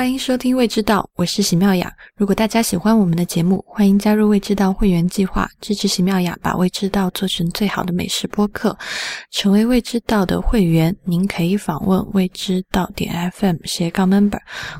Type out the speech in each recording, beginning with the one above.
欢迎收听《未知道》，我是喜妙雅。如果大家喜欢我们的节目，欢迎加入未知道会员计划，支持喜妙雅把未知道做成最好的美食播客。成为未知道的会员，您可以访问未知道点 FM 斜杠 member。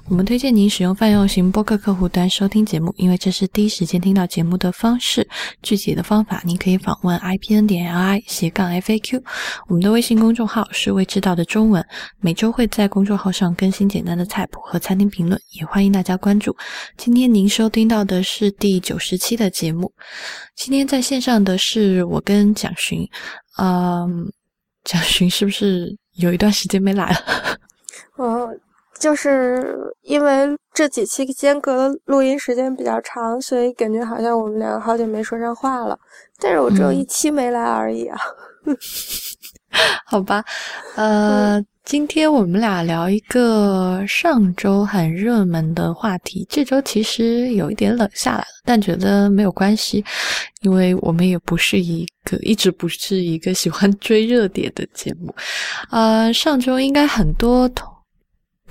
我们推荐您使用泛用型播客客户端收听节目，因为这是第一时间听到节目的方式。具体的方法，您可以访问 ipn 点 li 斜杠 faq。我们的微信公众号是未知道的中文，每周会在公众号上更新简单的菜谱和餐厅评论，也欢迎大家关注。今天您收听到的是第九十期的节目。今天在线上的是我跟蒋勋，嗯，蒋勋是不是有一段时间没来了？我就是因为这几期间隔的录音时间比较长，所以感觉好像我们两个好久没说上话了。但是我只有一期没来而已啊。好吧，呃，今天我们俩聊一个上周很热门的话题，这周其实有一点冷下来了，但觉得没有关系，因为我们也不是一个一直不是一个喜欢追热点的节目。呃，上周应该很多同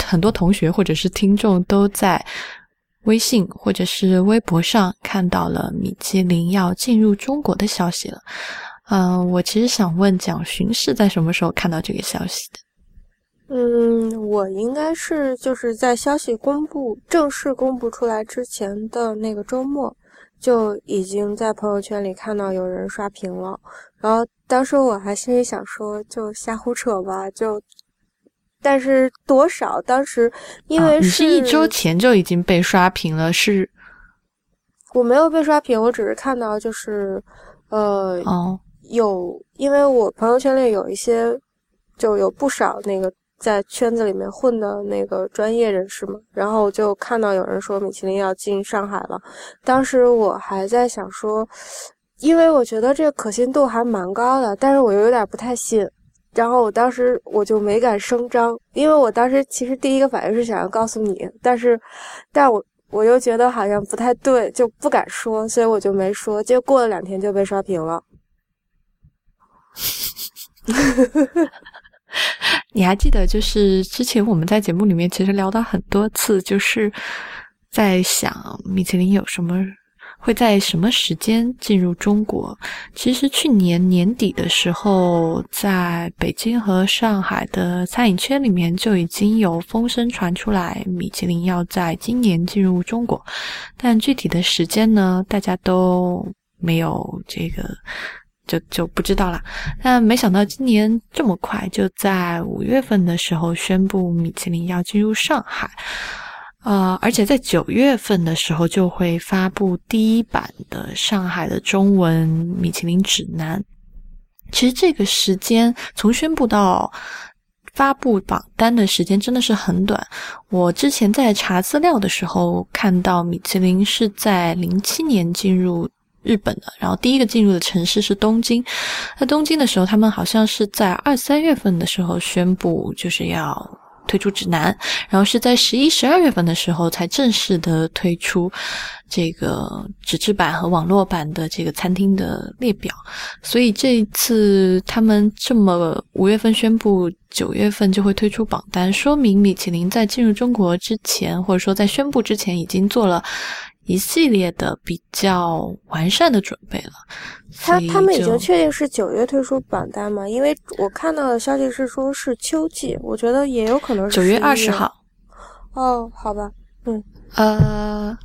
很多同学或者是听众都在微信或者是微博上看到了米其林要进入中国的消息了。嗯，我其实想问蒋勋是在什么时候看到这个消息的？嗯，我应该是就是在消息公布正式公布出来之前的那个周末，就已经在朋友圈里看到有人刷屏了。然后当时我还心里想说，就瞎胡扯吧，就。但是多少？当时因为是一周前就已经被刷屏了，是？我没有被刷屏，我只是看到就是，呃。哦。有，因为我朋友圈里有一些，就有不少那个在圈子里面混的那个专业人士嘛，然后我就看到有人说米其林要进上海了，当时我还在想说，因为我觉得这个可信度还蛮高的，但是我又有点不太信，然后我当时我就没敢声张，因为我当时其实第一个反应是想要告诉你，但是，但我我又觉得好像不太对，就不敢说，所以我就没说，结果过了两天就被刷屏了。你还记得，就是之前我们在节目里面其实聊到很多次，就是在想米其林有什么会在什么时间进入中国。其实去年年底的时候，在北京和上海的餐饮圈里面就已经有风声传出来，米其林要在今年进入中国，但具体的时间呢，大家都没有这个。就就不知道了，但没想到今年这么快，就在五月份的时候宣布米其林要进入上海，呃，而且在九月份的时候就会发布第一版的上海的中文米其林指南。其实这个时间从宣布到发布榜单的时间真的是很短。我之前在查资料的时候看到，米其林是在零七年进入。日本的，然后第一个进入的城市是东京。在东京的时候，他们好像是在二三月份的时候宣布就是要推出指南，然后是在十一、十二月份的时候才正式的推出这个纸质版和网络版的这个餐厅的列表。所以这一次他们这么五月份宣布，九月份就会推出榜单，说明米其林在进入中国之前，或者说在宣布之前已经做了。一系列的比较完善的准备了。他他们已经确定是九月推出榜单吗？因为我看到的消息是说是秋季，我觉得也有可能是九月二十号。哦，好吧，嗯，呃，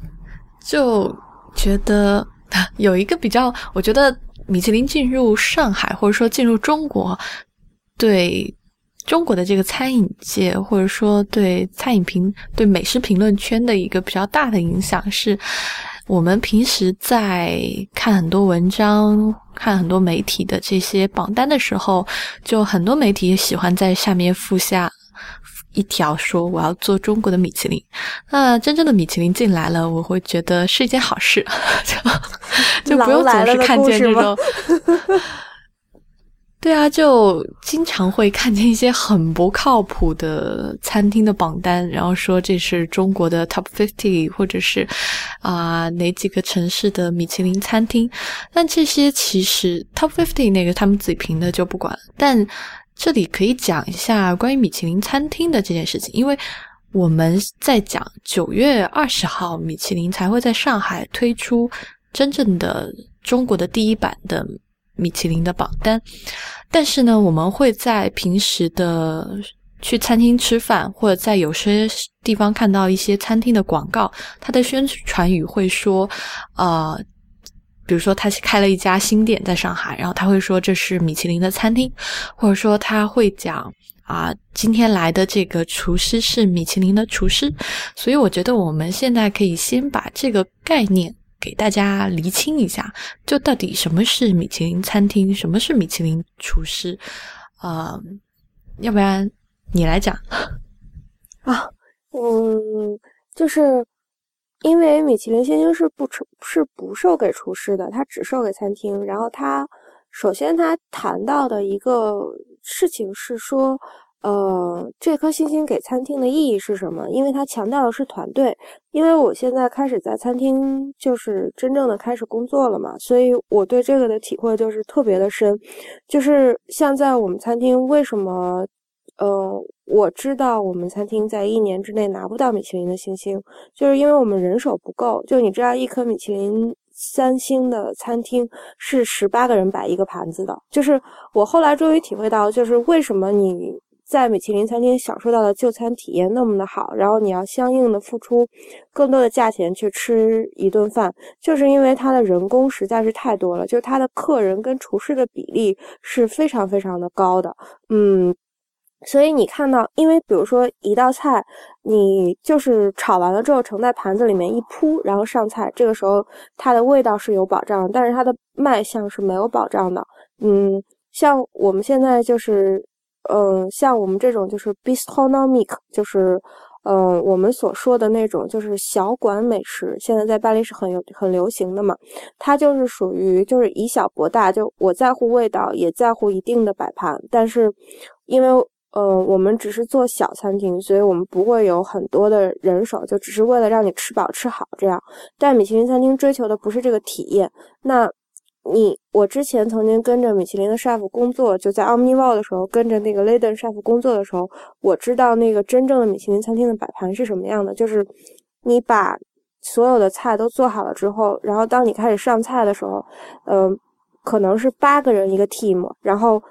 就觉得 有一个比较，我觉得米其林进入上海或者说进入中国，对。中国的这个餐饮界，或者说对餐饮评、对美食评论圈的一个比较大的影响，是我们平时在看很多文章、看很多媒体的这些榜单的时候，就很多媒体也喜欢在下面附下一条，说我要做中国的米其林。那真正的米其林进来了，我会觉得是一件好事，就就不用总是看见这种。对啊，就经常会看见一些很不靠谱的餐厅的榜单，然后说这是中国的 Top Fifty，或者是啊哪几个城市的米其林餐厅。但这些其实 Top Fifty 那个他们自己评的就不管。但这里可以讲一下关于米其林餐厅的这件事情，因为我们在讲九月二十号，米其林才会在上海推出真正的中国的第一版的米其林的榜单。但是呢，我们会在平时的去餐厅吃饭，或者在有些地方看到一些餐厅的广告，它的宣传语会说，呃，比如说他开了一家新店在上海，然后他会说这是米其林的餐厅，或者说他会讲。啊，今天来的这个厨师是米其林的厨师，所以我觉得我们现在可以先把这个概念给大家厘清一下，就到底什么是米其林餐厅，什么是米其林厨师？啊，要不然你来讲啊？嗯，就是因为米其林星星是不是不授给厨师的，它只授给餐厅。然后他首先他谈到的一个。事情是说，呃，这颗星星给餐厅的意义是什么？因为它强调的是团队。因为我现在开始在餐厅，就是真正的开始工作了嘛，所以我对这个的体会就是特别的深。就是像在我们餐厅，为什么，呃，我知道我们餐厅在一年之内拿不到米其林的星星，就是因为我们人手不够。就你知道，一颗米其林。三星的餐厅是十八个人摆一个盘子的，就是我后来终于体会到，就是为什么你在米其林餐厅享受到的就餐体验那么的好，然后你要相应的付出更多的价钱去吃一顿饭，就是因为它的人工实在是太多了，就是它的客人跟厨师的比例是非常非常的高的，嗯。所以你看到，因为比如说一道菜，你就是炒完了之后盛在盘子里面一铺，然后上菜，这个时候它的味道是有保障，但是它的卖相是没有保障的。嗯，像我们现在就是，嗯，像我们这种就是 bistronomic，就是，嗯，我们所说的那种就是小馆美食，现在在巴黎是很有很流行的嘛。它就是属于就是以小博大，就我在乎味道，也在乎一定的摆盘，但是因为。呃，我们只是做小餐厅，所以我们不会有很多的人手，就只是为了让你吃饱吃好这样。但米其林餐厅追求的不是这个体验。那，你我之前曾经跟着米其林的 chef 工作，就在 Omnival 的时候，跟着那个 Leyden chef 工作的时候，我知道那个真正的米其林餐厅的摆盘是什么样的，就是你把所有的菜都做好了之后，然后当你开始上菜的时候，嗯，可能是八个人一个 team，然后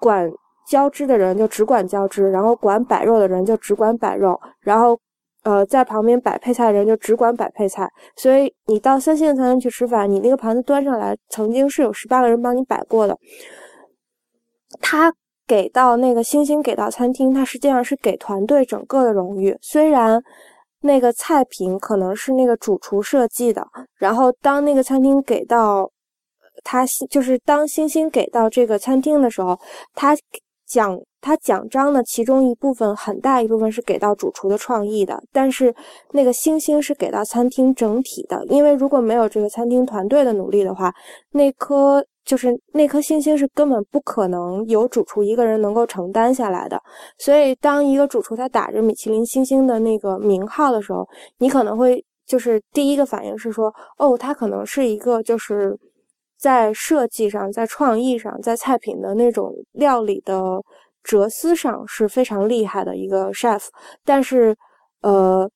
管。浇汁的人就只管浇汁，然后管摆肉的人就只管摆肉，然后，呃，在旁边摆配菜的人就只管摆配菜。所以你到三星的餐厅去吃饭，你那个盘子端上来，曾经是有十八个人帮你摆过的。他给到那个星星给到餐厅，他实际上是给团队整个的荣誉。虽然那个菜品可能是那个主厨设计的，然后当那个餐厅给到他，就是当星星给到这个餐厅的时候，他。奖他奖章的其中一部分很大一部分是给到主厨的创意的，但是那个星星是给到餐厅整体的，因为如果没有这个餐厅团队的努力的话，那颗就是那颗星星是根本不可能由主厨一个人能够承担下来的。所以，当一个主厨他打着米其林星星的那个名号的时候，你可能会就是第一个反应是说，哦，他可能是一个就是。在设计上，在创意上，在菜品的那种料理的哲思上是非常厉害的一个 chef。但是，呃，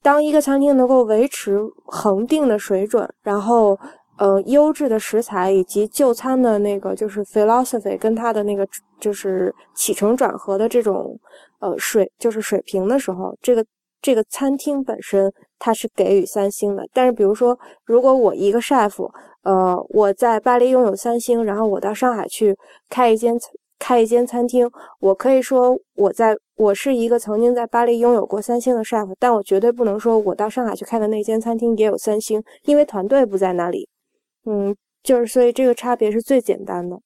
当一个餐厅能够维持恒定的水准，然后，呃，优质的食材以及就餐的那个就是 philosophy 跟它的那个就是起承转合的这种呃水就是水平的时候，这个这个餐厅本身它是给予三星的。但是，比如说，如果我一个 chef。呃，我在巴黎拥有三星，然后我到上海去开一间开一间餐厅。我可以说我在我是一个曾经在巴黎拥有过三星的 chef，但我绝对不能说我到上海去开的那间餐厅也有三星，因为团队不在那里。嗯，就是所以这个差别是最简单的。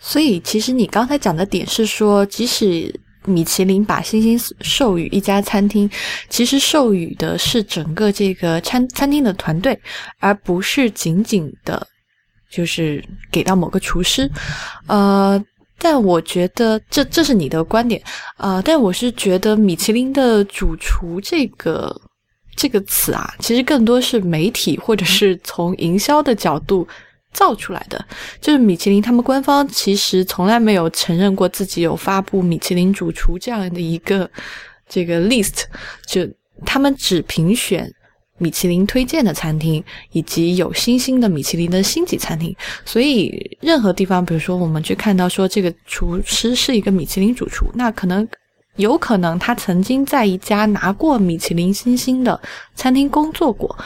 所以其实你刚才讲的点是说，即使。米其林把星星授予一家餐厅，其实授予的是整个这个餐餐厅的团队，而不是仅仅的，就是给到某个厨师。呃，但我觉得这这是你的观点啊，但我是觉得米其林的主厨这个这个词啊，其实更多是媒体或者是从营销的角度。造出来的就是米其林，他们官方其实从来没有承认过自己有发布米其林主厨这样的一个这个 list，就他们只评选米其林推荐的餐厅，以及有星星的米其林的星级餐厅。所以任何地方，比如说我们去看到说这个厨师是一个米其林主厨，那可能有可能他曾经在一家拿过米其林星星的餐厅工作过，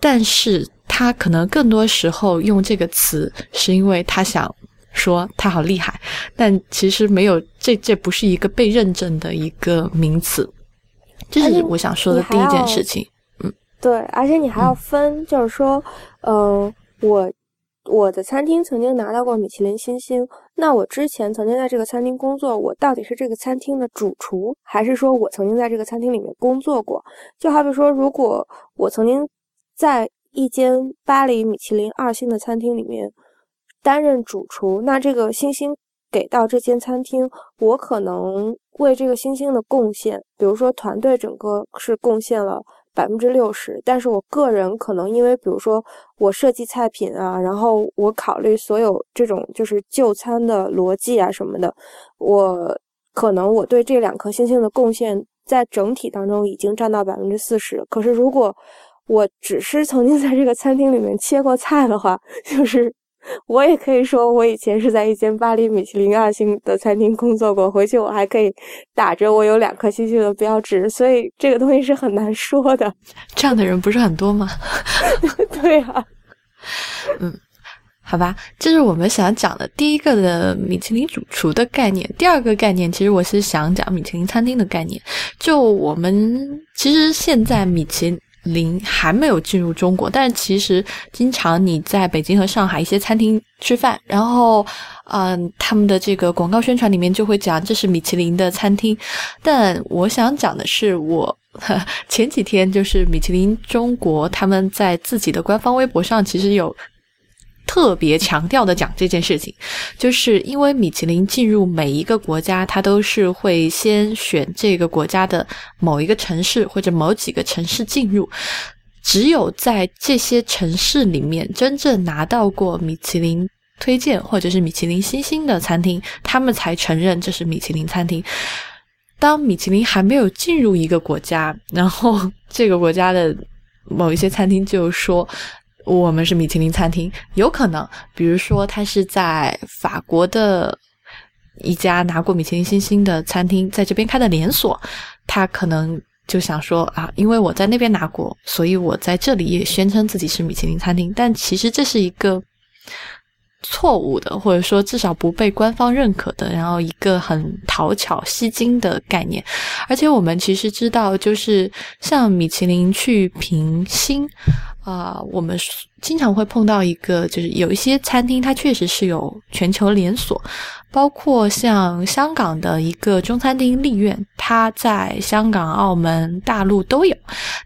但是他可能更多时候用这个词，是因为他想。说他好厉害，但其实没有，这这不是一个被认证的一个名词，这是我想说的第一件事情。嗯，对，而且你还要分，就是说，呃，我我的餐厅曾经拿到过米其林星星，那我之前曾经在这个餐厅工作，我到底是这个餐厅的主厨，还是说我曾经在这个餐厅里面工作过？就好比说，如果我曾经在一间巴黎米其林二星的餐厅里面。担任主厨，那这个星星给到这间餐厅，我可能为这个星星的贡献，比如说团队整个是贡献了百分之六十，但是我个人可能因为，比如说我设计菜品啊，然后我考虑所有这种就是就餐的逻辑啊什么的，我可能我对这两颗星星的贡献在整体当中已经占到百分之四十。可是如果我只是曾经在这个餐厅里面切过菜的话，就是。我也可以说，我以前是在一间巴黎米其林二星的餐厅工作过，回去我还可以打着我有两颗星星的标志，所以这个东西是很难说的。这样的人不是很多吗？对啊，嗯，好吧，这是我们想讲的第一个的米其林主厨的概念。第二个概念，其实我是想讲米其林餐厅的概念。就我们其实现在米其零还没有进入中国，但其实经常你在北京和上海一些餐厅吃饭，然后，嗯，他们的这个广告宣传里面就会讲这是米其林的餐厅。但我想讲的是，我 前几天就是米其林中国他们在自己的官方微博上其实有。特别强调的讲这件事情，就是因为米其林进入每一个国家，它都是会先选这个国家的某一个城市或者某几个城市进入，只有在这些城市里面真正拿到过米其林推荐或者是米其林星星的餐厅，他们才承认这是米其林餐厅。当米其林还没有进入一个国家，然后这个国家的某一些餐厅就说。我们是米其林餐厅，有可能，比如说他是在法国的一家拿过米其林星星的餐厅，在这边开的连锁，他可能就想说啊，因为我在那边拿过，所以我在这里也宣称自己是米其林餐厅，但其实这是一个。错误的，或者说至少不被官方认可的，然后一个很讨巧、吸睛的概念。而且我们其实知道，就是像米其林去评星，啊，我们经常会碰到一个，就是有一些餐厅它确实是有全球连锁，包括像香港的一个中餐厅丽苑，它在香港、澳门、大陆都有。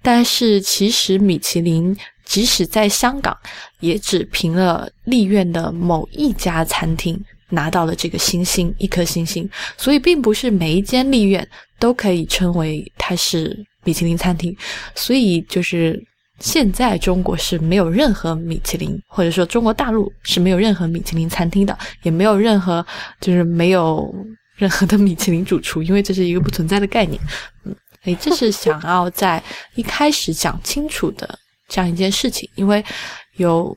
但是其实米其林。即使在香港，也只凭了丽苑的某一家餐厅拿到了这个星星，一颗星星。所以，并不是每一间丽苑都可以称为它是米其林餐厅。所以，就是现在中国是没有任何米其林，或者说中国大陆是没有任何米其林餐厅的，也没有任何就是没有任何的米其林主厨，因为这是一个不存在的概念。嗯，哎，这是想要在一开始讲清楚的。这样一件事情，因为有，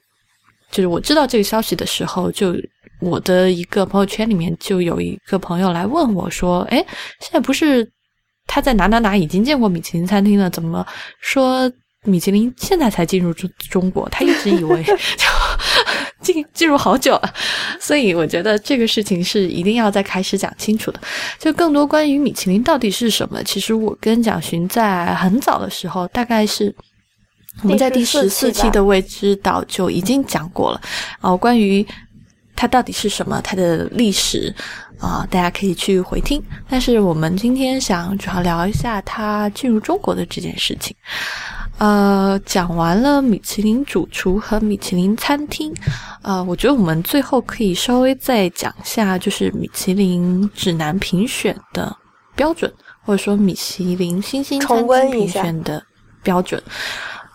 就是我知道这个消息的时候，就我的一个朋友圈里面就有一个朋友来问我说：“哎，现在不是他在哪哪哪已经见过米其林餐厅了，怎么说米其林现在才进入中中国？他一直以为 就进进入好久了，所以我觉得这个事情是一定要在开始讲清楚的。就更多关于米其林到底是什么，其实我跟蒋勋在很早的时候，大概是。我们在第十四期的未知岛就已经讲过了，哦，关于它到底是什么，它的历史啊，大家可以去回听。但是我们今天想主要聊一下它进入中国的这件事情。呃，讲完了米其林主厨和米其林餐厅，呃，我觉得我们最后可以稍微再讲一下，就是米其林指南评选的标准，或者说米其林星星餐厅评选的标准。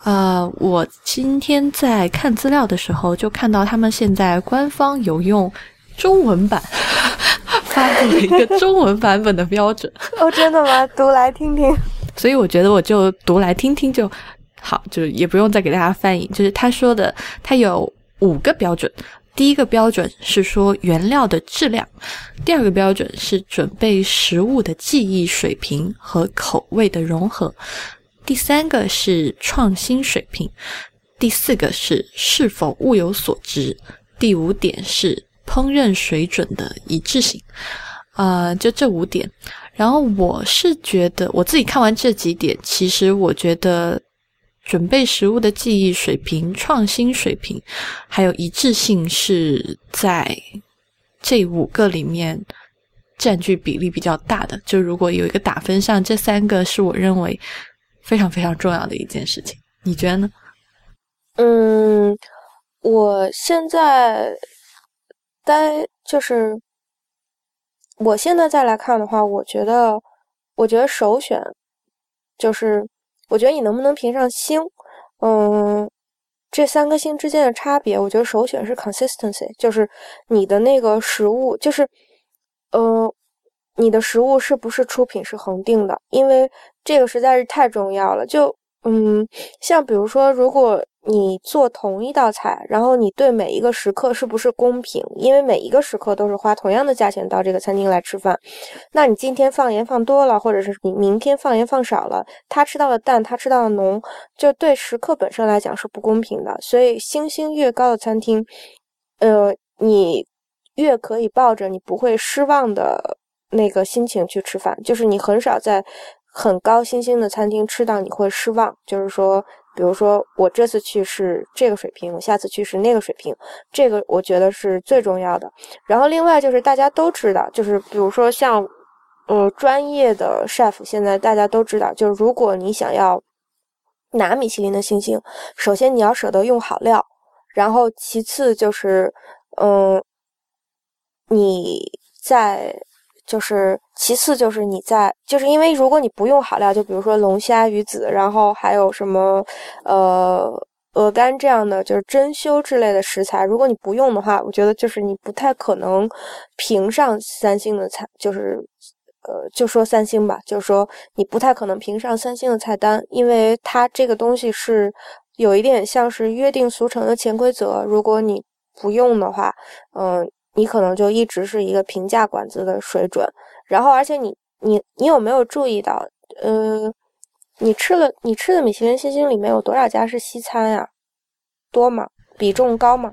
呃，我今天在看资料的时候，就看到他们现在官方有用中文版 发布了一个中文版本的标准。哦，真的吗？读来听听。所以我觉得我就读来听听就好，就是也不用再给大家翻译。就是他说的，他有五个标准。第一个标准是说原料的质量，第二个标准是准备食物的技艺水平和口味的融合，第三个是创新水平，第四个是是否物有所值，第五点是烹饪水准的一致性。啊，就这五点。然后我是觉得，我自己看完这几点，其实我觉得。准备食物的技艺水平、创新水平，还有一致性是在这五个里面占据比例比较大的。就如果有一个打分上，这三个是我认为非常非常重要的一件事情。你觉得呢？嗯，我现在待就是我现在再来看的话，我觉得，我觉得首选就是。我觉得你能不能评上星，嗯，这三颗星之间的差别，我觉得首选是 consistency，就是你的那个食物，就是，呃，你的食物是不是出品是恒定的？因为这个实在是太重要了。就，嗯，像比如说，如果你做同一道菜，然后你对每一个食客是不是公平？因为每一个食客都是花同样的价钱到这个餐厅来吃饭，那你今天放盐放多了，或者是你明天放盐放少了，他吃到的淡，他吃到的浓，就对食客本身来讲是不公平的。所以星星越高的餐厅，呃，你越可以抱着你不会失望的那个心情去吃饭，就是你很少在很高星星的餐厅吃到你会失望，就是说。比如说，我这次去是这个水平，我下次去是那个水平，这个我觉得是最重要的。然后另外就是大家都知道，就是比如说像，呃，专业的 chef，现在大家都知道，就是如果你想要拿米其林的星星，首先你要舍得用好料，然后其次就是，嗯，你在。就是，其次就是你在，就是因为如果你不用好料，就比如说龙虾、鱼子，然后还有什么，呃，鹅肝这样的，就是珍馐之类的食材，如果你不用的话，我觉得就是你不太可能评上三星的菜，就是，呃，就说三星吧，就是说你不太可能评上三星的菜单，因为它这个东西是有一点像是约定俗成的潜规则，如果你不用的话，嗯。你可能就一直是一个平价馆子的水准，然后而且你你你有没有注意到，呃，你吃了你吃的米其林星星里面有多少家是西餐呀？多吗？比重高吗？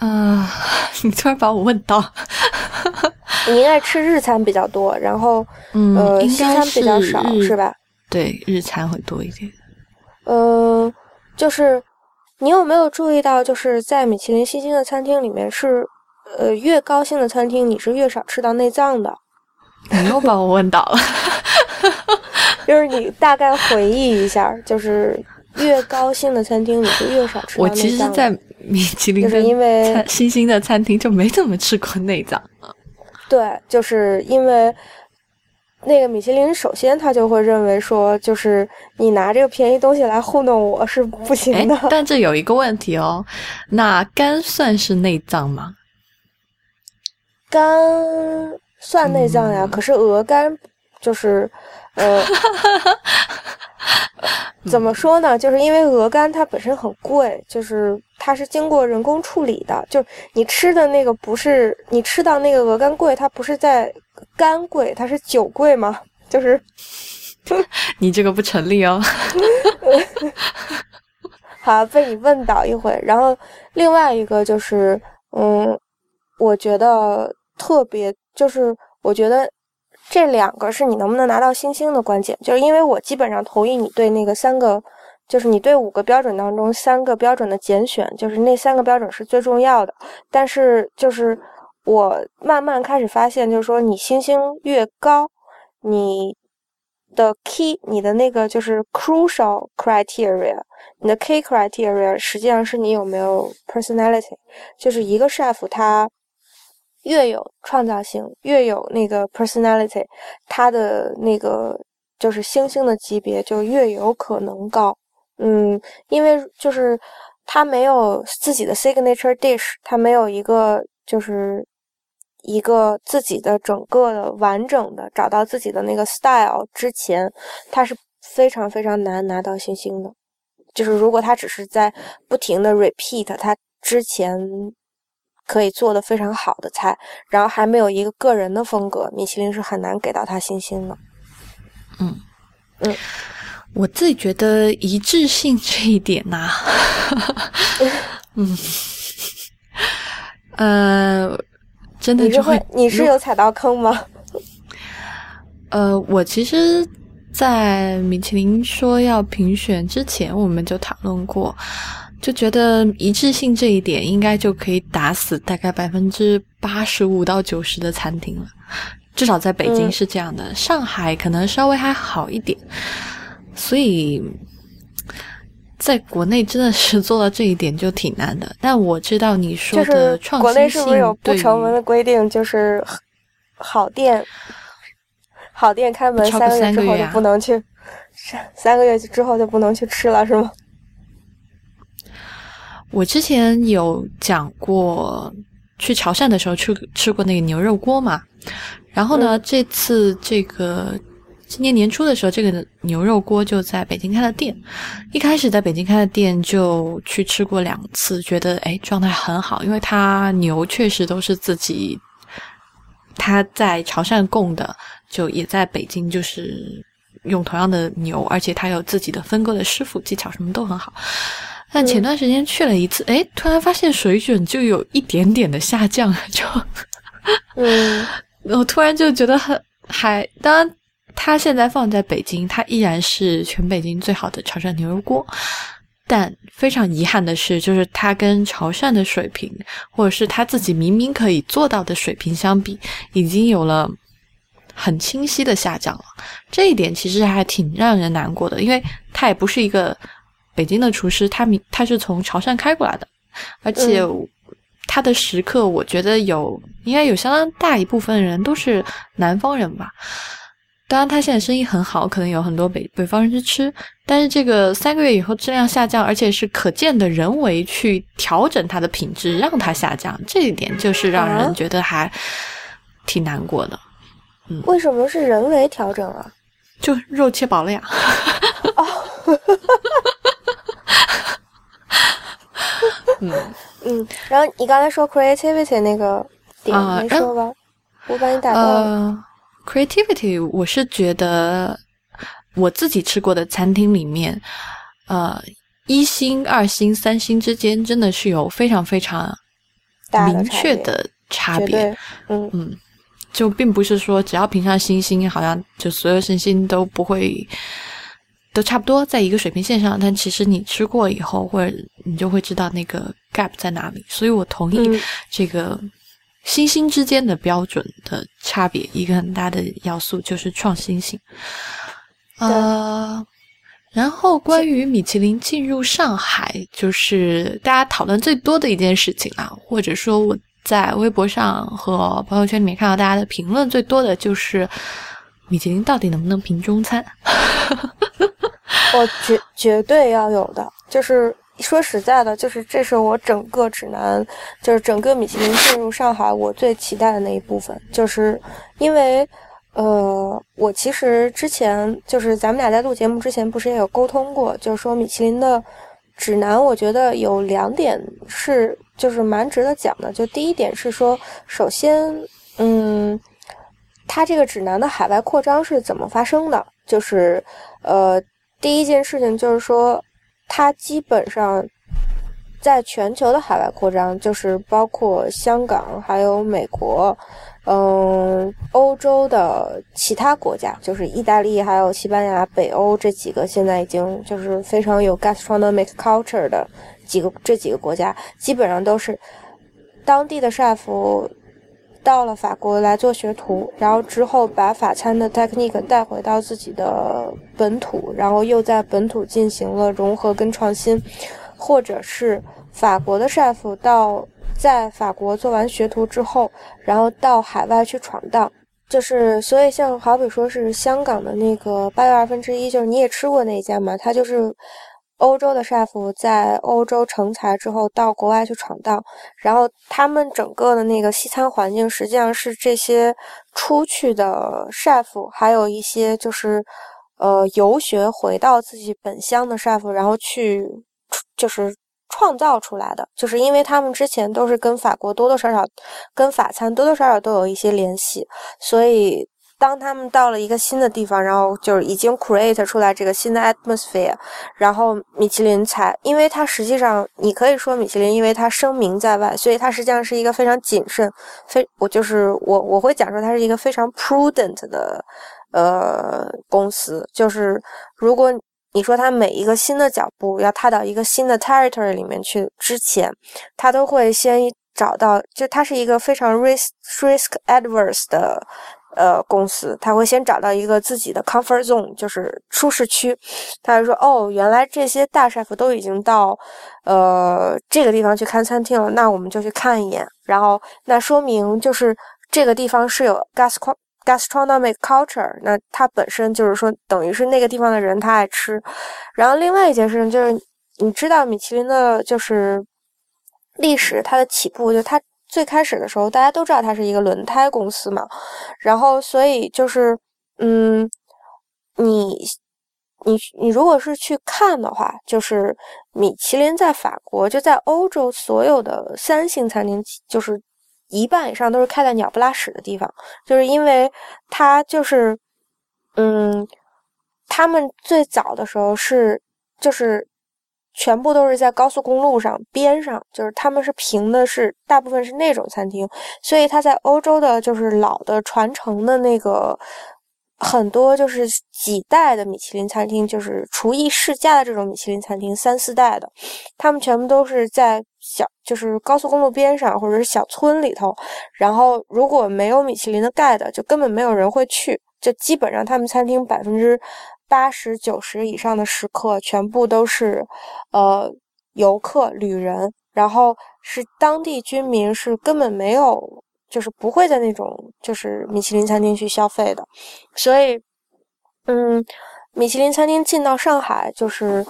啊，你突然把我问到，你应该吃日餐比较多，然后 呃西餐比较少是吧？对，日餐会多一点。嗯，就是你有没有注意到，就是在米其林星星的餐厅里面是。呃，越高兴的餐厅，你是越少吃到内脏的。你又把我问倒了，就是你大概回忆一下，就是越高兴的餐厅，你是越少吃到内脏。我其实，在米其林就是因为星星的餐厅就没怎么吃过内脏。对，就是因为那个米其林，首先他就会认为说，就是你拿这个便宜东西来糊弄我是不行的。但这有一个问题哦，那肝算是内脏吗？肝算内脏呀，可是鹅肝就是，呃，怎么说呢？就是因为鹅肝它本身很贵，就是它是经过人工处理的。就你吃的那个不是你吃到那个鹅肝贵，它不是在肝贵，它是酒贵吗？就是，你这个不成立哦。好，被你问倒一回。然后另外一个就是，嗯，我觉得。特别就是，我觉得这两个是你能不能拿到星星的关键，就是因为我基本上同意你对那个三个，就是你对五个标准当中三个标准的拣选，就是那三个标准是最重要的。但是就是我慢慢开始发现，就是说你星星越高，你的 key，你的那个就是 crucial criteria，你的 key criteria 实际上是你有没有 personality，就是一个 chef 他。越有创造性，越有那个 personality，他的那个就是星星的级别就越有可能高。嗯，因为就是他没有自己的 signature dish，他没有一个就是一个自己的整个的完整的找到自己的那个 style 之前，他是非常非常难拿到星星的。就是如果他只是在不停的 repeat 他之前可以做的非常好的菜，然后还没有一个个人的风格，米其林是很难给到他信心的。嗯嗯，我自己觉得一致性这一点呐，嗯，呃，真的就会你是有踩到坑吗？呃，我其实。在米其林说要评选之前，我们就讨论过，就觉得一致性这一点应该就可以打死大概百分之八十五到九十的餐厅了，至少在北京是这样的，上海可能稍微还好一点，所以在国内真的是做到这一点就挺难的。但我知道你说的创新性，国内是不是有不成文的规定，就是好店？好店开门三个月之后就不能去，三三个月之后就不能去吃了，是吗？我之前有讲过，去潮汕的时候吃吃过那个牛肉锅嘛。然后呢，这次这个今年年初的时候，这个牛肉锅就在北京开了店。一开始在北京开的店就去吃过两次，觉得哎状态很好，因为他牛确实都是自己他在潮汕供的。就也在北京，就是用同样的牛，而且他有自己的分割的师傅，技巧什么都很好。但前段时间去了一次，哎，突然发现水准就有一点点的下降，就，嗯，我突然就觉得很还，当然，它现在放在北京，它依然是全北京最好的潮汕牛肉锅。但非常遗憾的是，就是它跟潮汕的水平，或者是他自己明明可以做到的水平相比，已经有了。很清晰的下降了，这一点其实还挺让人难过的，因为它也不是一个北京的厨师，他明他是从潮汕开过来的，而且他的食客，我觉得有应该有相当大一部分人都是南方人吧。当然，他现在生意很好，可能有很多北北方人去吃，但是这个三个月以后质量下降，而且是可见的人为去调整它的品质，让它下降，这一点就是让人觉得还挺难过的。嗯为什么是人为调整啊？就肉切薄了呀。哦，嗯嗯。然后你刚才说 creativity 那个点没说吧？我把你打断了。creativity，我是觉得我自己吃过的餐厅里面，呃，一星、二星、三星之间真的是有非常非常明确的差别。嗯嗯。就并不是说只要评上星星，好像就所有星星都不会都差不多在一个水平线上。但其实你吃过以后，或者你就会知道那个 gap 在哪里。所以我同意这个星星之间的标准的差别，一个很大的要素就是创新性。呃，然后关于米其林进入上海，就是大家讨论最多的一件事情啊，或者说我。在微博上和朋友圈里面看到大家的评论最多的就是米其林到底能不能评中餐？我绝绝对要有的，就是说实在的，就是这是我整个指南，就是整个米其林进入上海我最期待的那一部分，就是因为呃，我其实之前就是咱们俩在录节目之前不是也有沟通过，就是说米其林的指南，我觉得有两点是。就是蛮值得讲的。就第一点是说，首先，嗯，它这个指南的海外扩张是怎么发生的？就是，呃，第一件事情就是说，它基本上在全球的海外扩张，就是包括香港、还有美国，嗯，欧洲的其他国家，就是意大利、还有西班牙、北欧这几个现在已经就是非常有 gastronomic culture 的。几个这几个国家基本上都是当地的 chef 到了法国来做学徒，然后之后把法餐的 technique 带回到自己的本土，然后又在本土进行了融合跟创新，或者是法国的 chef 到在法国做完学徒之后，然后到海外去闯荡，就是所以像好比说是香港的那个八又二分之一，就是你也吃过那家嘛，它就是。欧洲的 chef 在欧洲成才之后到国外去闯荡，然后他们整个的那个西餐环境实际上是这些出去的 chef，还有一些就是呃游学回到自己本乡的 chef，然后去就是创造出来的，就是因为他们之前都是跟法国多多少少跟法餐多多少少都有一些联系，所以。当他们到了一个新的地方，然后就是已经 create 出来这个新的 atmosphere，然后米其林才，因为它实际上你可以说米其林，因为它声名在外，所以它实际上是一个非常谨慎，非我就是我我会讲说它是一个非常 prudent 的呃公司，就是如果你说它每一个新的脚步要踏到一个新的 territory 里面去之前，它都会先找到，就它是一个非常 risk risk adverse 的。呃，公司他会先找到一个自己的 comfort zone，就是舒适区。他就说：“哦，原来这些大 chef 都已经到呃这个地方去看餐厅了，那我们就去看一眼。然后那说明就是这个地方是有 gastro gastronomic culture，那它本身就是说等于是那个地方的人他爱吃。然后另外一件事情就是，你知道米其林的就是历史，它的起步就它。”最开始的时候，大家都知道它是一个轮胎公司嘛，然后所以就是，嗯，你你你如果是去看的话，就是米其林在法国就在欧洲所有的三星餐厅，就是一半以上都是开在鸟不拉屎的地方，就是因为它就是，嗯，他们最早的时候是就是。全部都是在高速公路上边上，就是他们是平的，是大部分是那种餐厅，所以他在欧洲的就是老的传承的那个很多就是几代的米其林餐厅，就是厨艺世家的这种米其林餐厅，三四代的，他们全部都是在小就是高速公路边上或者是小村里头，然后如果没有米其林的盖的，就根本没有人会去，就基本上他们餐厅百分之。八十九十以上的食客全部都是，呃，游客、旅人，然后是当地居民，是根本没有，就是不会在那种就是米其林餐厅去消费的，所以，嗯，米其林餐厅进到上海，就是，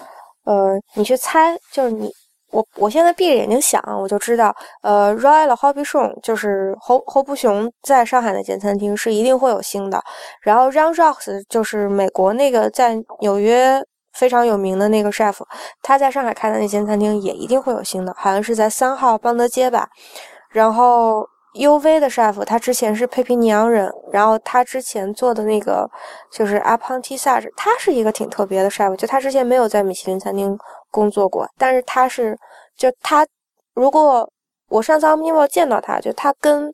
呃，你去猜，就是你。我我现在闭着眼睛想，我就知道，呃，Royal Hobbison 就是侯侯布雄在上海那间餐厅是一定会有星的。然后 Jean Jacques 就是美国那个在纽约非常有名的那个 chef，他在上海开的那间餐厅也一定会有星的，好像是在三号邦德街吧。然后 UV 的 chef 他之前是佩皮尼昂人，然后他之前做的那个就是 Apprentissage，他是一个挺特别的 chef，就他之前没有在米其林餐厅。工作过，但是他是，就他，如果我上次 omnivo 见到他，就他跟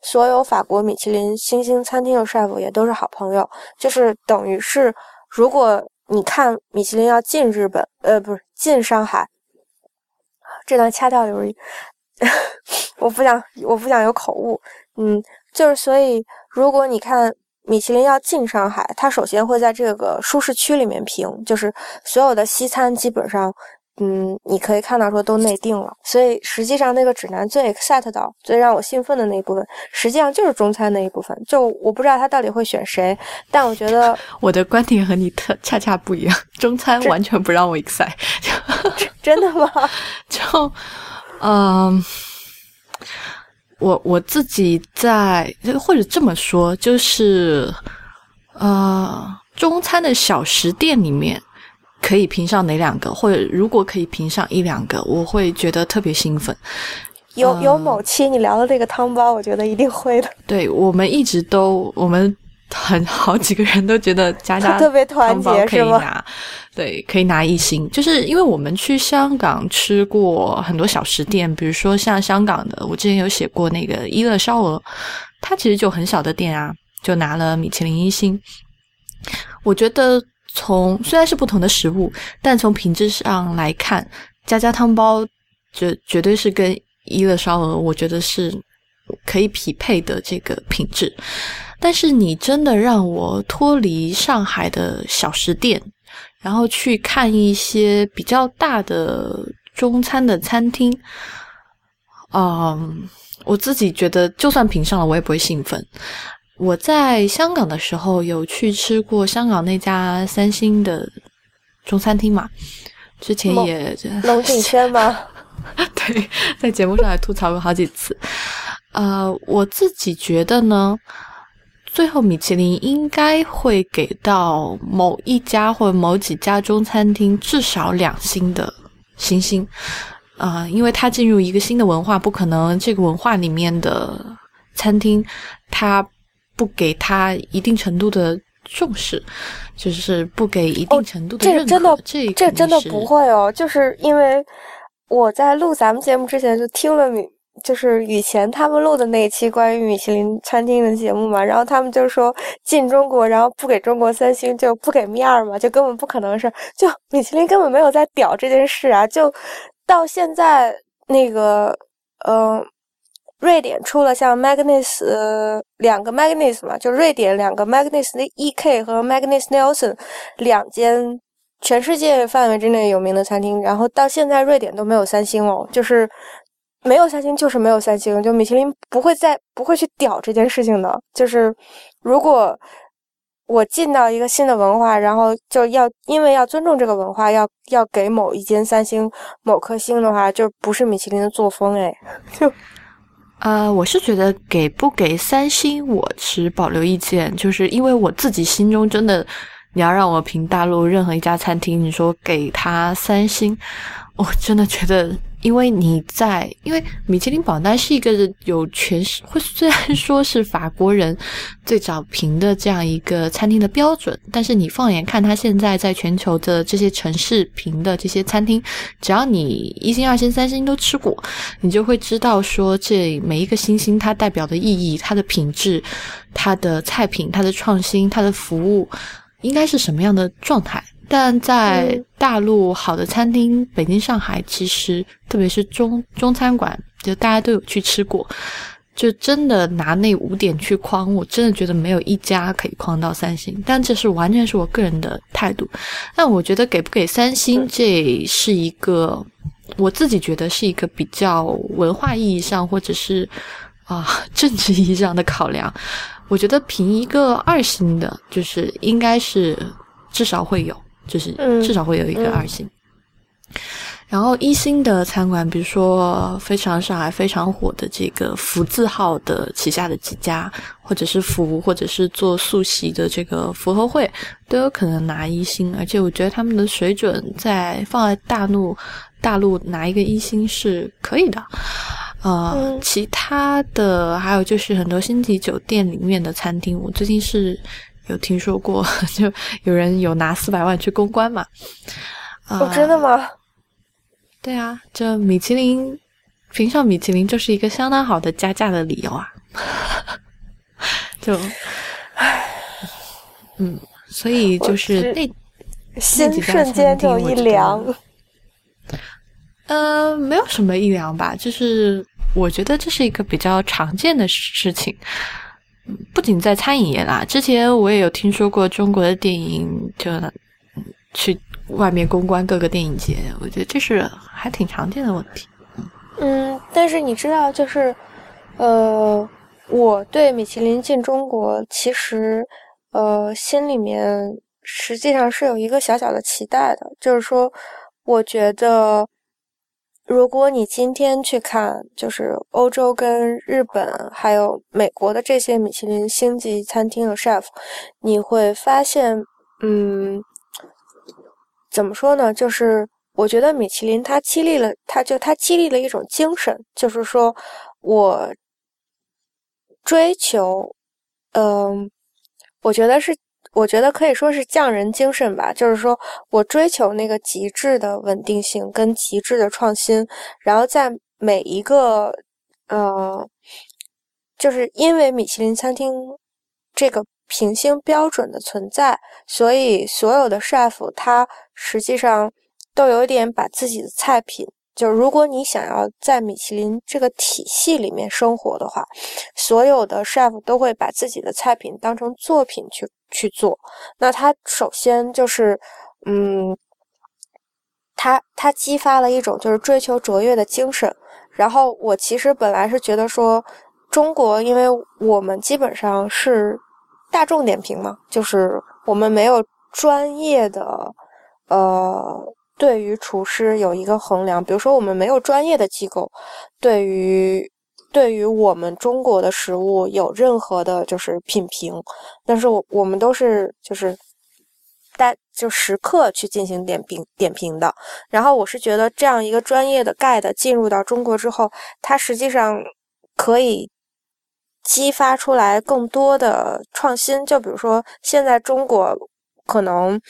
所有法国米其林星星餐厅的 chef 也都是好朋友，就是等于是，如果你看米其林要进日本，呃，不是进上海，这段掐掉有，我不想，我不想有口误，嗯，就是所以，如果你看。米其林要进上海，它首先会在这个舒适区里面评，就是所有的西餐基本上，嗯，你可以看到说都内定了。所以实际上那个指南最 excite 到、最让我兴奋的那一部分，实际上就是中餐那一部分。就我不知道他到底会选谁，但我觉得 我的观点和你特恰恰不一样，中餐完全不让我 excite。真的吗？就，嗯。我我自己在，或者这么说，就是，呃，中餐的小食店里面可以评上哪两个，或者如果可以评上一两个，我会觉得特别兴奋。有有某期你聊的这个汤包，我觉得一定会的。对我们一直都我们。很好几个人都觉得家家 特别团结，可以拿，对，可以拿一星。就是因为我们去香港吃过很多小食店，比如说像香港的，我之前有写过那个一乐烧鹅，它其实就很小的店啊，就拿了米其林一星。我觉得从虽然是不同的食物，但从品质上来看，家家汤包绝绝对是跟一乐烧鹅，我觉得是可以匹配的这个品质。但是你真的让我脱离上海的小食店，然后去看一些比较大的中餐的餐厅，嗯，我自己觉得就算评上了，我也不会兴奋。我在香港的时候有去吃过香港那家三星的中餐厅嘛，之前也龙井轩吗？对，在节目上也吐槽过好几次。呃，我自己觉得呢，最后米其林应该会给到某一家或者某几家中餐厅至少两星的星星。啊，因为它进入一个新的文化，不可能这个文化里面的餐厅，它不给它一定程度的重视，就是不给一定程度的认可。这真的，这这真的不会哦，就是因为我在录咱们节目之前就听了米，就是以前他们录的那一期关于米其林餐厅的节目嘛，然后他们就说进中国，然后不给中国三星就不给面儿嘛，就根本不可能是，就米其林根本没有在屌这件事啊，就。到现在，那个，呃，瑞典出了像 Magnus 两个 Magnus 嘛，就瑞典两个 Magnus 的 E.K 和 Magnus Nelson 两间全世界范围之内有名的餐厅，然后到现在瑞典都没有三星哦，就是没有三星就是没有三星，就米其林不会再不会去屌这件事情的，就是如果。我进到一个新的文化，然后就要因为要尊重这个文化，要要给某一间三星某颗星的话，就不是米其林的作风哎。就，呃，我是觉得给不给三星，我持保留意见，就是因为我自己心中真的，你要让我评大陆任何一家餐厅，你说给他三星，我真的觉得。因为你在，因为米其林榜单是一个有全世，会虽然说是法国人最早评的这样一个餐厅的标准，但是你放眼看它现在在全球的这些城市评的这些餐厅，只要你一星、二星、三星都吃过，你就会知道说这每一个星星它代表的意义、它的品质、它的菜品、它的创新、它的服务，应该是什么样的状态。但在大陆，好的餐厅，北京、上海，其实特别是中中餐馆，就大家都有去吃过，就真的拿那五点去框，我真的觉得没有一家可以框到三星。但这是完全是我个人的态度。但我觉得给不给三星，这是一个我自己觉得是一个比较文化意义上，或者是啊政治意义上的考量。我觉得评一个二星的，就是应该是至少会有。就是至少会有一个二星，然后一星的餐馆，比如说非常上海非常火的这个福字号的旗下的几家，或者是福，或者是做素席的这个福和会，都有可能拿一星。而且我觉得他们的水准在放在大陆，大陆拿一个一星是可以的。呃，其他的还有就是很多星级酒店里面的餐厅，我最近是。有听说过，就有人有拿四百万去公关嘛？哦，真的吗？对啊，这米其林评上米其林就是一个相当好的加价的理由啊！就，嗯，所以就是那心瞬间就一凉。呃，没有什么一凉吧，就是我觉得这是一个比较常见的事情。不仅在餐饮业啦，之前我也有听说过中国的电影就去外面公关各个电影节，我觉得这是还挺常见的问题。嗯，但是你知道，就是呃，我对米其林进中国，其实呃心里面实际上是有一个小小的期待的，就是说，我觉得。如果你今天去看，就是欧洲跟日本还有美国的这些米其林星级餐厅的 chef，你会发现，嗯，怎么说呢？就是我觉得米其林它激励了，它就它激励了一种精神，就是说我追求，嗯，我觉得是。我觉得可以说是匠人精神吧，就是说我追求那个极致的稳定性跟极致的创新，然后在每一个，呃，就是因为米其林餐厅这个评星标准的存在，所以所有的 chef 他实际上都有点把自己的菜品。就如果你想要在米其林这个体系里面生活的话，所有的 chef 都会把自己的菜品当成作品去去做。那他首先就是，嗯，他他激发了一种就是追求卓越的精神。然后我其实本来是觉得说，中国因为我们基本上是大众点评嘛，就是我们没有专业的呃。对于厨师有一个衡量，比如说我们没有专业的机构，对于对于我们中国的食物有任何的就是品评，但是我我们都是就是带就时刻去进行点评点评的。然后我是觉得这样一个专业的 guide 进入到中国之后，它实际上可以激发出来更多的创新。就比如说现在中国可能。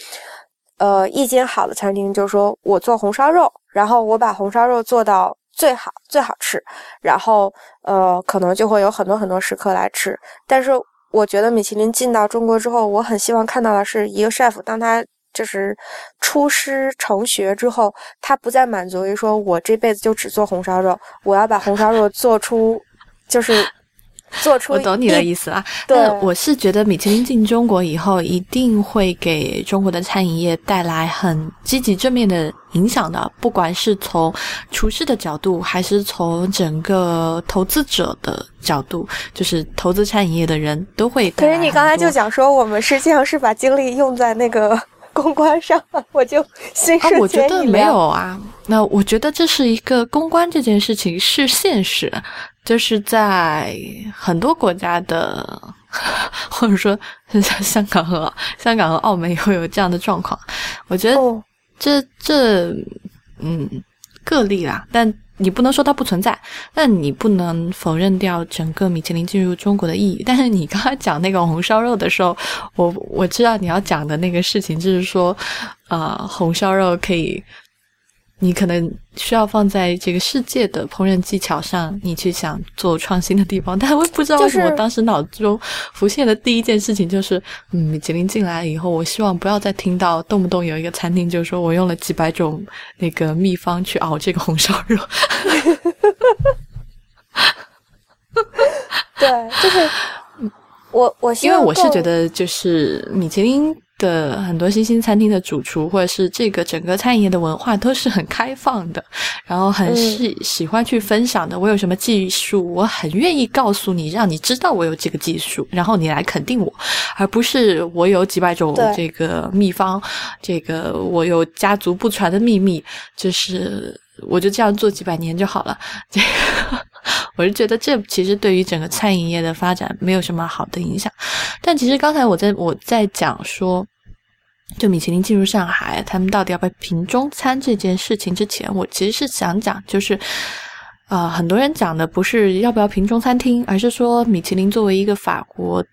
呃，一间好的餐厅就是说我做红烧肉，然后我把红烧肉做到最好最好吃，然后呃，可能就会有很多很多食客来吃。但是我觉得米其林进到中国之后，我很希望看到的是一个 chef，当他就是出师成学之后，他不再满足于说我这辈子就只做红烧肉，我要把红烧肉做出就是。做出我懂你的意思啊，对，我是觉得米其林进中国以后，一定会给中国的餐饮业带来很积极正面的影响的，不管是从厨师的角度，还是从整个投资者的角度，就是投资餐饮业的人都会。可是你刚才就讲说，我们实际上是把精力用在那个公关上，我就心啊，我觉得没有啊，那我觉得这是一个公关这件事情是现实。就是在很多国家的，或者说像香港和香港和澳门也会有这样的状况。我觉得这这嗯个例啦，但你不能说它不存在，但你不能否认掉整个米其林进入中国的意义。但是你刚才讲那个红烧肉的时候，我我知道你要讲的那个事情就是说，啊，红烧肉可以。你可能需要放在这个世界的烹饪技巧上，你去想做创新的地方，但我不知道为什么当时脑中浮现的第一件事情就是，嗯，米其林进来以后，我希望不要再听到动不动有一个餐厅就是说我用了几百种那个秘方去熬这个红烧肉。对，就是我我因为我是觉得就是米其林。的很多新兴餐厅的主厨，或者是这个整个餐饮业的文化都是很开放的，然后很喜喜欢去分享的。我有什么技术，我很愿意告诉你，让你知道我有这个技术，然后你来肯定我，而不是我有几百种这个秘方，这个我有家族不传的秘密，就是我就这样做几百年就好了。这个 我是觉得这其实对于整个餐饮业的发展没有什么好的影响。但其实刚才我在我在讲说。就米其林进入上海，他们到底要不要评中餐这件事情之前，我其实是想讲，就是，呃，很多人讲的不是要不要评中餐厅，而是说米其林作为一个法国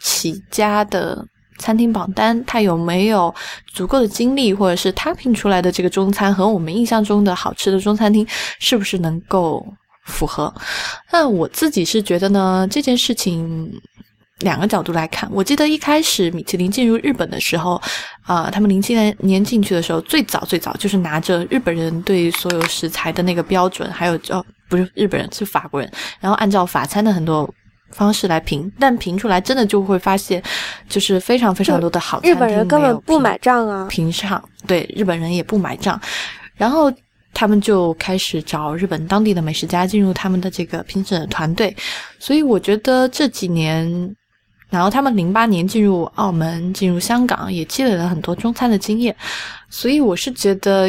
起家的餐厅榜单，它有没有足够的精力，或者是他评出来的这个中餐和我们印象中的好吃的中餐厅是不是能够符合？那我自己是觉得呢，这件事情。两个角度来看，我记得一开始米其林进入日本的时候，啊，他们零七年年进去的时候，最早最早就是拿着日本人对所有食材的那个标准，还有哦，不是日本人是法国人，然后按照法餐的很多方式来评，但评出来真的就会发现，就是非常非常多的好餐日本人根本不买账啊，评。上对日本人也不买账，然后他们就开始找日本当地的美食家进入他们的这个评审团队，所以我觉得这几年。然后他们零八年进入澳门、进入香港，也积累了很多中餐的经验，所以我是觉得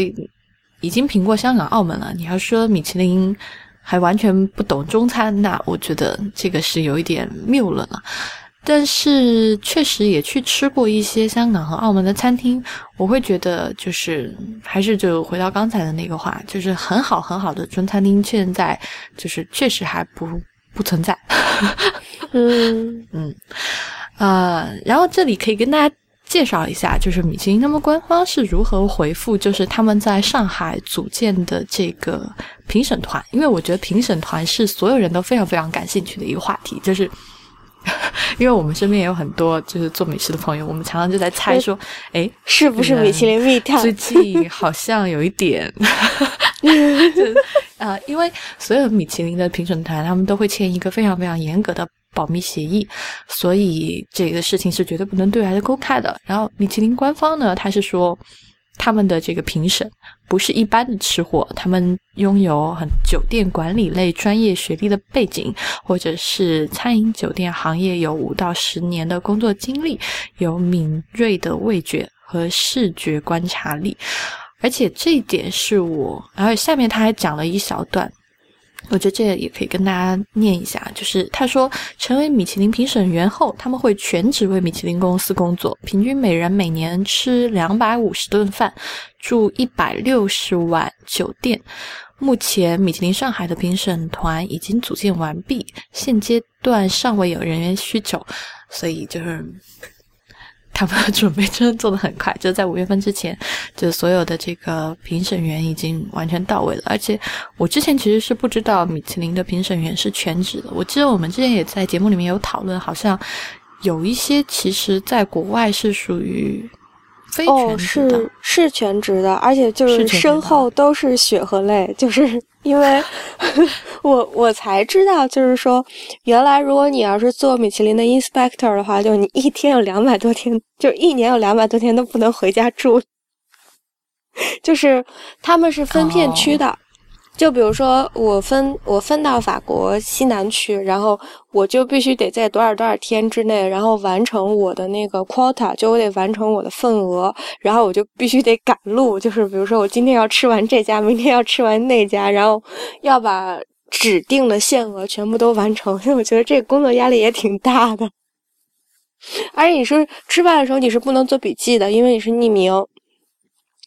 已经评过香港、澳门了。你要说米其林还完全不懂中餐，那我觉得这个是有一点谬论了。但是确实也去吃过一些香港和澳门的餐厅，我会觉得就是还是就回到刚才的那个话，就是很好很好的中餐厅，现在就是确实还不。不存在，嗯 嗯啊，然后这里可以跟大家介绍一下，就是米其林他们官方是如何回复，就是他们在上海组建的这个评审团，因为我觉得评审团是所有人都非常非常感兴趣的一个话题，就是 因为我们身边也有很多就是做美食的朋友，我们常常就在猜说，哎，是不是米其林密探？最近好像有一点。啊，因为所有米其林的评审团，他们都会签一个非常非常严格的保密协议，所以这个事情是绝对不能对外的公开的。然后米其林官方呢，他是说他们的这个评审不是一般的吃货，他们拥有很酒店管理类专业学历的背景，或者是餐饮酒店行业有五到十年的工作经历，有敏锐的味觉和视觉观察力。而且这一点是我，然后下面他还讲了一小段。我觉得这个也可以跟大家念一下，就是他说，成为米其林评审员后，他们会全职为米其林公司工作，平均每人每年吃两百五十顿饭，住一百六十晚酒店。目前米其林上海的评审团已经组建完毕，现阶段尚未有人员需求，所以就是。他们的准备真的做得很快，就在五月份之前，就所有的这个评审员已经完全到位了。而且我之前其实是不知道米其林的评审员是全职的。我记得我们之前也在节目里面有讨论，好像有一些其实在国外是属于非全职的，是是全职的，而且就是身后都是血和泪，就是。因为我我才知道，就是说，原来如果你要是做米其林的 inspector 的话，就你一天有两百多天，就一年有两百多天都不能回家住，就是他们是分片区的。就比如说，我分我分到法国西南区，然后我就必须得在多少多少天之内，然后完成我的那个 quota，就我得完成我的份额，然后我就必须得赶路。就是比如说，我今天要吃完这家，明天要吃完那家，然后要把指定的限额全部都完成。因 为我觉得这个工作压力也挺大的，而且你是吃饭的时候你是不能做笔记的，因为你是匿名，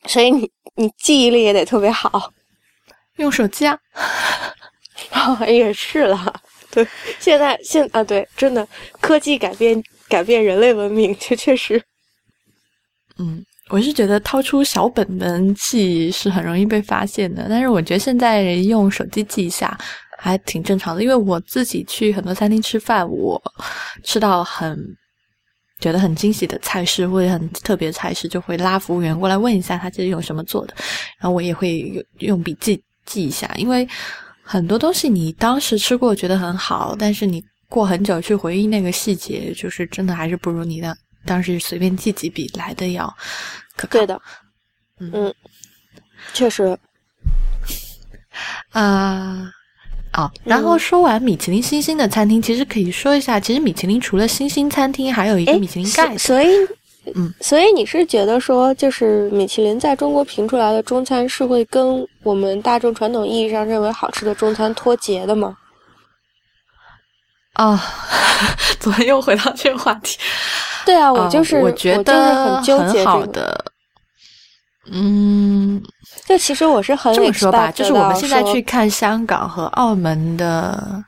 所以你你记忆力也得特别好。用手机啊，也是了。对，现在现啊，对，真的科技改变改变人类文明，确确实。嗯，我是觉得掏出小本本记是很容易被发现的，但是我觉得现在用手机记一下还挺正常的。因为我自己去很多餐厅吃饭，我吃到很觉得很惊喜的菜式或者很特别的菜式，就会拉服务员过来问一下他这是用什么做的，然后我也会用用笔记。记一下，因为很多东西你当时吃过觉得很好，但是你过很久去回忆那个细节，就是真的还是不如你的当时随便记几笔来的要可靠。对的，嗯，确实。啊，哦，然后说完米其林星星的餐厅，其实可以说一下，其实米其林除了星星餐厅，还有一个米其林盖。所以。嗯，所以你是觉得说，就是米其林在中国评出来的中餐是会跟我们大众传统意义上认为好吃的中餐脱节的吗？啊，怎么又回到这个话题？对啊，我就是我觉得很好的。嗯，就其实我是很这么说吧，就是我们现在去看香港和澳门的。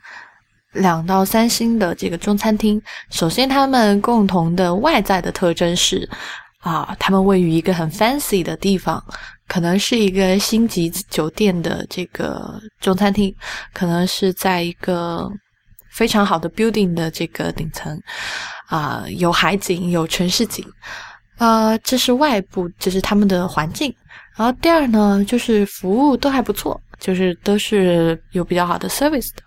两到三星的这个中餐厅，首先他们共同的外在的特征是，啊，他们位于一个很 fancy 的地方，可能是一个星级酒店的这个中餐厅，可能是在一个非常好的 building 的这个顶层，啊，有海景，有城市景，啊，这是外部，这是他们的环境。然后第二呢，就是服务都还不错，就是都是有比较好的 service 的。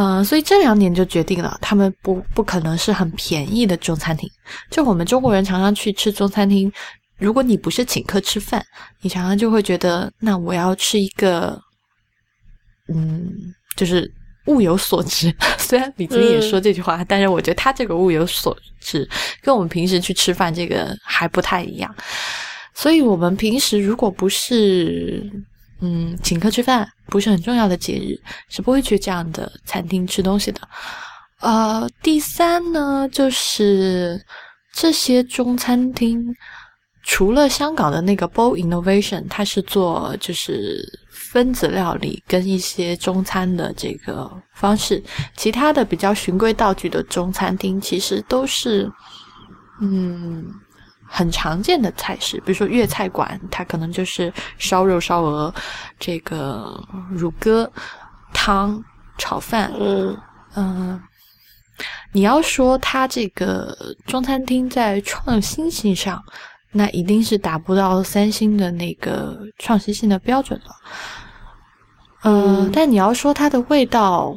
嗯，所以这两点就决定了，他们不不可能是很便宜的中餐厅。就我们中国人常常去吃中餐厅，如果你不是请客吃饭，你常常就会觉得，那我要吃一个，嗯，就是物有所值。虽然李子也说这句话，但是我觉得他这个物有所值，跟我们平时去吃饭这个还不太一样。所以我们平时如果不是。嗯，请客吃饭不是很重要的节日，是不会去这样的餐厅吃东西的。呃，第三呢，就是这些中餐厅，除了香港的那个 Bow Innovation，它是做就是分子料理跟一些中餐的这个方式，其他的比较循规蹈矩的中餐厅，其实都是嗯。很常见的菜式，比如说粤菜馆，它可能就是烧肉、烧鹅，这个乳鸽、汤、炒饭。嗯嗯，你要说它这个中餐厅在创新性上，那一定是达不到三星的那个创新性的标准了。嗯，但你要说它的味道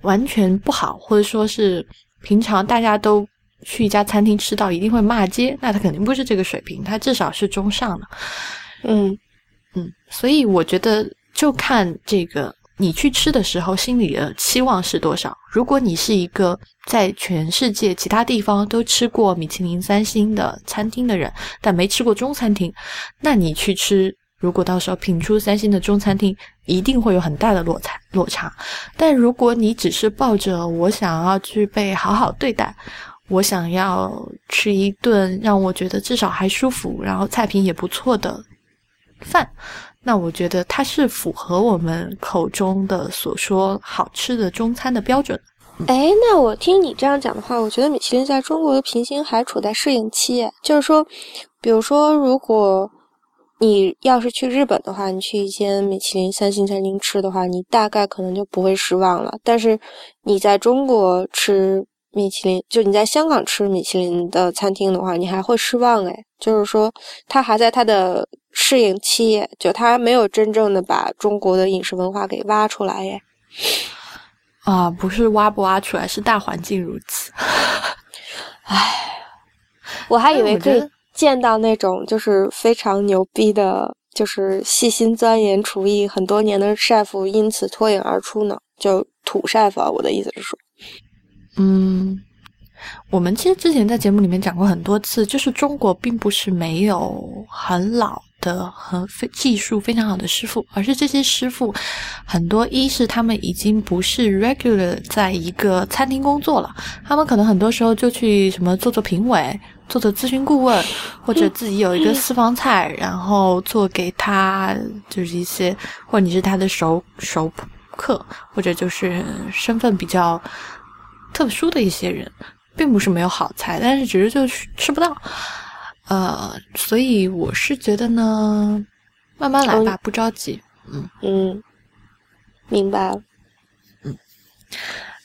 完全不好，或者说是平常大家都。去一家餐厅吃到一定会骂街，那他肯定不是这个水平，他至少是中上的。嗯嗯，所以我觉得就看这个你去吃的时候心里的期望是多少？如果你是一个在全世界其他地方都吃过米其林三星的餐厅的人，但没吃过中餐厅，那你去吃，如果到时候品出三星的中餐厅，一定会有很大的落差落差。但如果你只是抱着我想要去被好好对待，我想要吃一顿让我觉得至少还舒服，然后菜品也不错的饭。那我觉得它是符合我们口中的所说好吃的中餐的标准。哎，那我听你这样讲的话，我觉得米其林在中国的评星还处在适应期。就是说，比如说，如果你要是去日本的话，你去一间米其林三星餐厅吃的话，你大概可能就不会失望了。但是你在中国吃米其林，就你在香港吃米其林的餐厅的话，你还会失望。哎，就是说，它还在它的。适应期，就他没有真正的把中国的饮食文化给挖出来耶。啊，不是挖不挖出来，是大环境如此。唉，我还以为可以见到那种就是非常牛逼的，就是细心钻研厨艺很多年的 chef 因此脱颖而出呢。就土 chef，我的意思是说，嗯。我们其实之前在节目里面讲过很多次，就是中国并不是没有很老的和非技术非常好的师傅，而是这些师傅很多一是他们已经不是 regular 在一个餐厅工作了，他们可能很多时候就去什么做做评委、做做咨询顾问，或者自己有一个私房菜，然后做给他就是一些，或者你是他的熟熟客，或者就是身份比较特殊的一些人。并不是没有好菜，但是只是就吃不到，呃，所以我是觉得呢，慢慢来吧，不着急。嗯嗯，明白了。嗯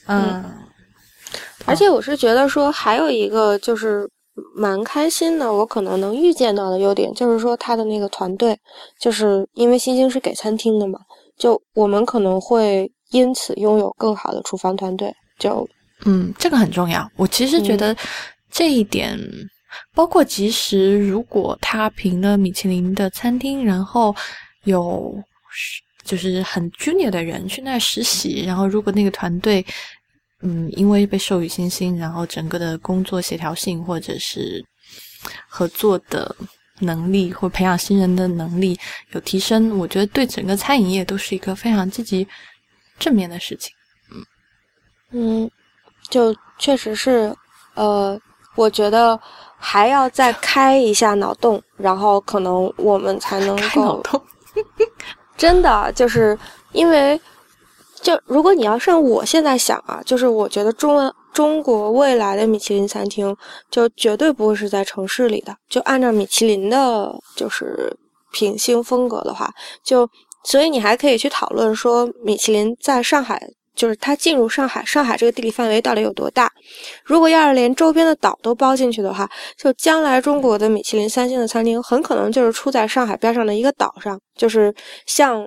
嗯，而且我是觉得说，还有一个就是蛮开心的，我可能能预见到的优点，就是说他的那个团队，就是因为星星是给餐厅的嘛，就我们可能会因此拥有更好的厨房团队，就。嗯，这个很重要。我其实觉得这一点，包括即使如果他评了米其林的餐厅，然后有就是很 junior 的人去那实习，然后如果那个团队，嗯，因为被授予星星，然后整个的工作协调性或者是合作的能力或培养新人的能力有提升，我觉得对整个餐饮业都是一个非常积极正面的事情。嗯嗯。就确实是，呃，我觉得还要再开一下脑洞，然后可能我们才能开脑洞。真的，就是因为，就如果你要是我现在想啊，就是我觉得中文中国未来的米其林餐厅，就绝对不会是在城市里的。就按照米其林的，就是品性风格的话，就所以你还可以去讨论说，米其林在上海。就是它进入上海，上海这个地理范围到底有多大？如果要是连周边的岛都包进去的话，就将来中国的米其林三星的餐厅很可能就是出在上海边上的一个岛上，就是像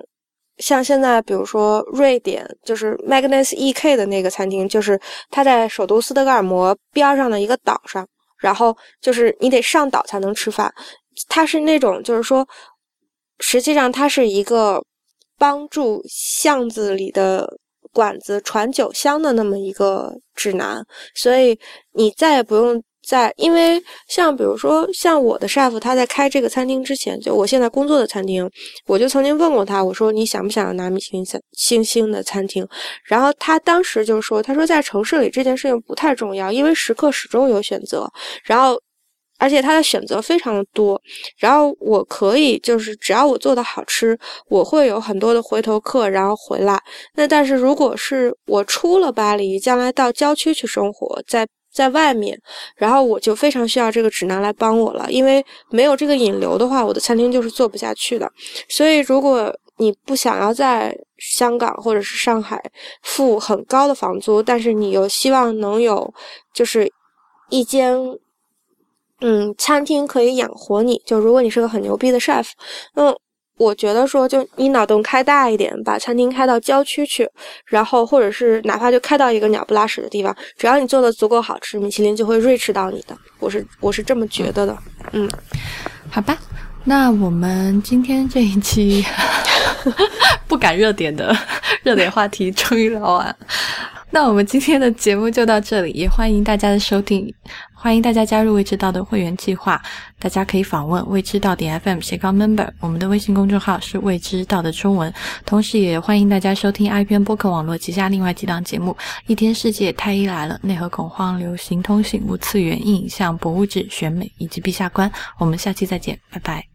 像现在比如说瑞典，就是 Magnus E K 的那个餐厅，就是它在首都斯德哥尔摩边上的一个岛上，然后就是你得上岛才能吃饭。它是那种就是说，实际上它是一个帮助巷子里的。馆子传酒香的那么一个指南，所以你再也不用再，因为像比如说像我的 chef，他在开这个餐厅之前，就我现在工作的餐厅，我就曾经问过他，我说你想不想要拿米其林三星星的餐厅？然后他当时就说，他说在城市里这件事情不太重要，因为食客始终有选择。然后。而且它的选择非常的多，然后我可以就是只要我做的好吃，我会有很多的回头客，然后回来。那但是如果是我出了巴黎，将来到郊区去生活，在在外面，然后我就非常需要这个指南来帮我了，因为没有这个引流的话，我的餐厅就是做不下去的。所以如果你不想要在香港或者是上海付很高的房租，但是你又希望能有就是一间。嗯，餐厅可以养活你，就如果你是个很牛逼的 chef，嗯，我觉得说，就你脑洞开大一点，把餐厅开到郊区去，然后或者是哪怕就开到一个鸟不拉屎的地方，只要你做的足够好吃，米其林就会 reach 到你的。我是我是这么觉得的。嗯，好吧，那我们今天这一期 不赶热点的热点话题终于聊完。那我们今天的节目就到这里，也欢迎大家的收听，欢迎大家加入未知道的会员计划。大家可以访问未知道点 FM 斜杠 member，我们的微信公众号是未知道的中文。同时，也欢迎大家收听 iPn 播客网络旗下另外几档节目：一天世界、太医来了、内核恐慌、流行通信、无次元、硬影像、博物志、选美以及陛下观。我们下期再见，拜拜。